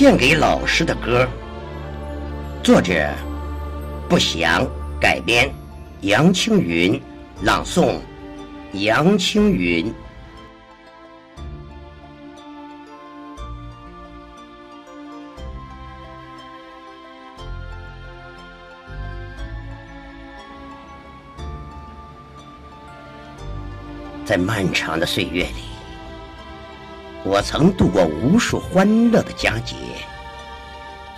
献给老师的歌，作者不详，改编杨青云，朗诵杨青云。在漫长的岁月里。我曾度过无数欢乐的佳节，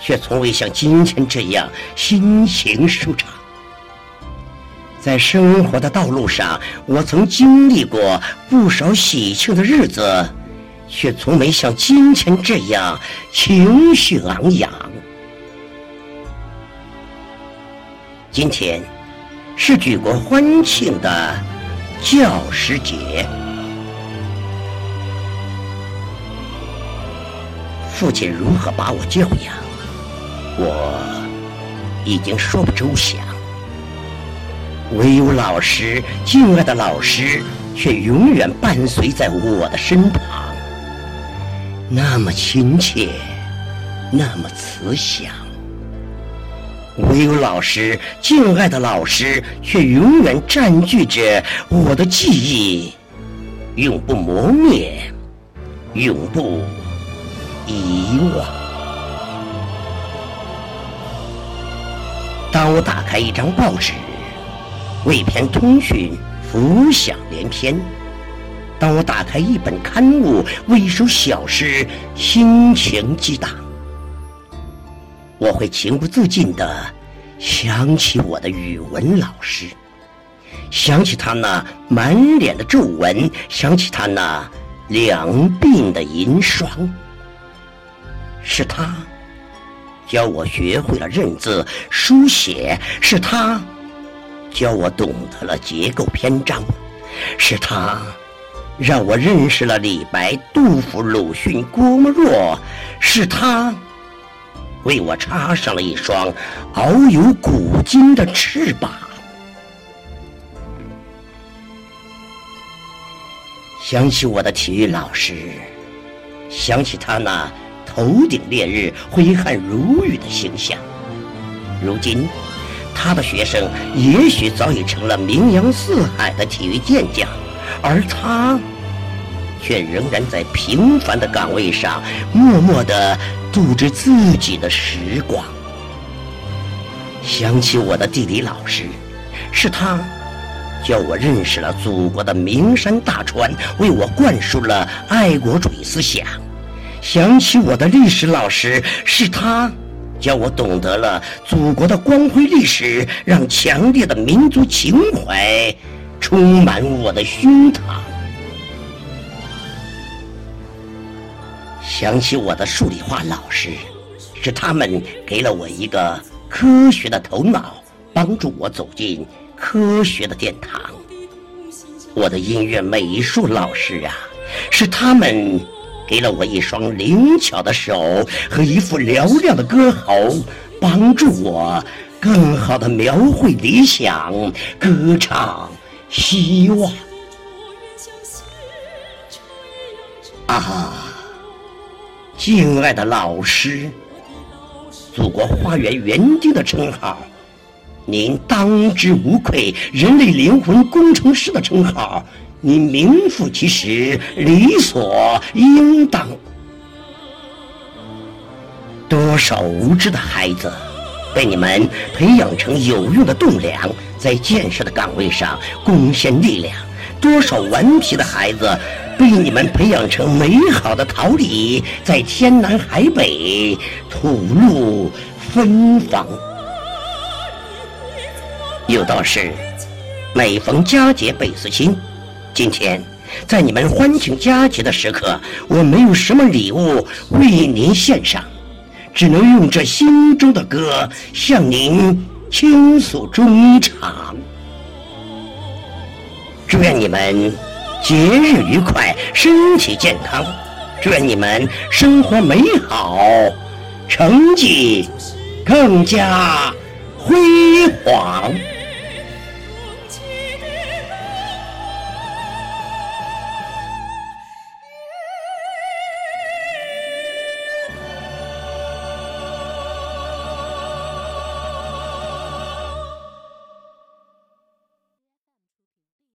却从未像今天这样心情舒畅。在生活的道路上，我曾经历过不少喜庆的日子，却从没像今天这样情绪昂扬。今天是举国欢庆的教师节。父亲如何把我教养，我已经说不周详。唯有老师，敬爱的老师，却永远伴随在我的身旁，那么亲切，那么慈祥。唯有老师，敬爱的老师，却永远占据着我的记忆，永不磨灭，永不。遗忘。当我打开一张报纸，为篇通讯浮想联翩；当我打开一本刊物，为一首小诗心情激荡，我会情不自禁地想起我的语文老师，想起他那满脸的皱纹，想起他那两鬓的银霜。是他教我学会了认字书写，是他教我懂得了结构篇章，是他让我认识了李白、杜甫、鲁迅、郭沫若，是他为我插上了一双遨游古今的翅膀。想起我的体育老师，想起他那。头顶烈日、挥汗如雨的形象。如今，他的学生也许早已成了名扬四海的体育健将，而他却仍然在平凡的岗位上默默地度着自己的时光。想起我的地理老师，是他教我认识了祖国的名山大川，为我灌输了爱国主义思想。想起我的历史老师，是他教我懂得了祖国的光辉历史，让强烈的民族情怀充满我的胸膛。想起我的数理化老师，是他们给了我一个科学的头脑，帮助我走进科学的殿堂。我的音乐美术老师啊，是他们。给了我一双灵巧的手和一副嘹亮的歌喉，帮助我更好的描绘理想，歌唱希望。啊，敬爱的老师，祖国花园园丁的称号，您当之无愧；人类灵魂工程师的称号。你名副其实，理所应当。多少无知的孩子，被你们培养成有用的栋梁，在建设的岗位上贡献力量；多少顽皮的孩子，被你们培养成美好的桃李，在天南海北吐露芬芳。有道是：每逢佳节倍思亲。今天，在你们欢庆佳节的时刻，我没有什么礼物为您献上，只能用这心中的歌向您倾诉衷肠。祝愿你们节日愉快，身体健康；祝愿你们生活美好，成绩更加辉煌。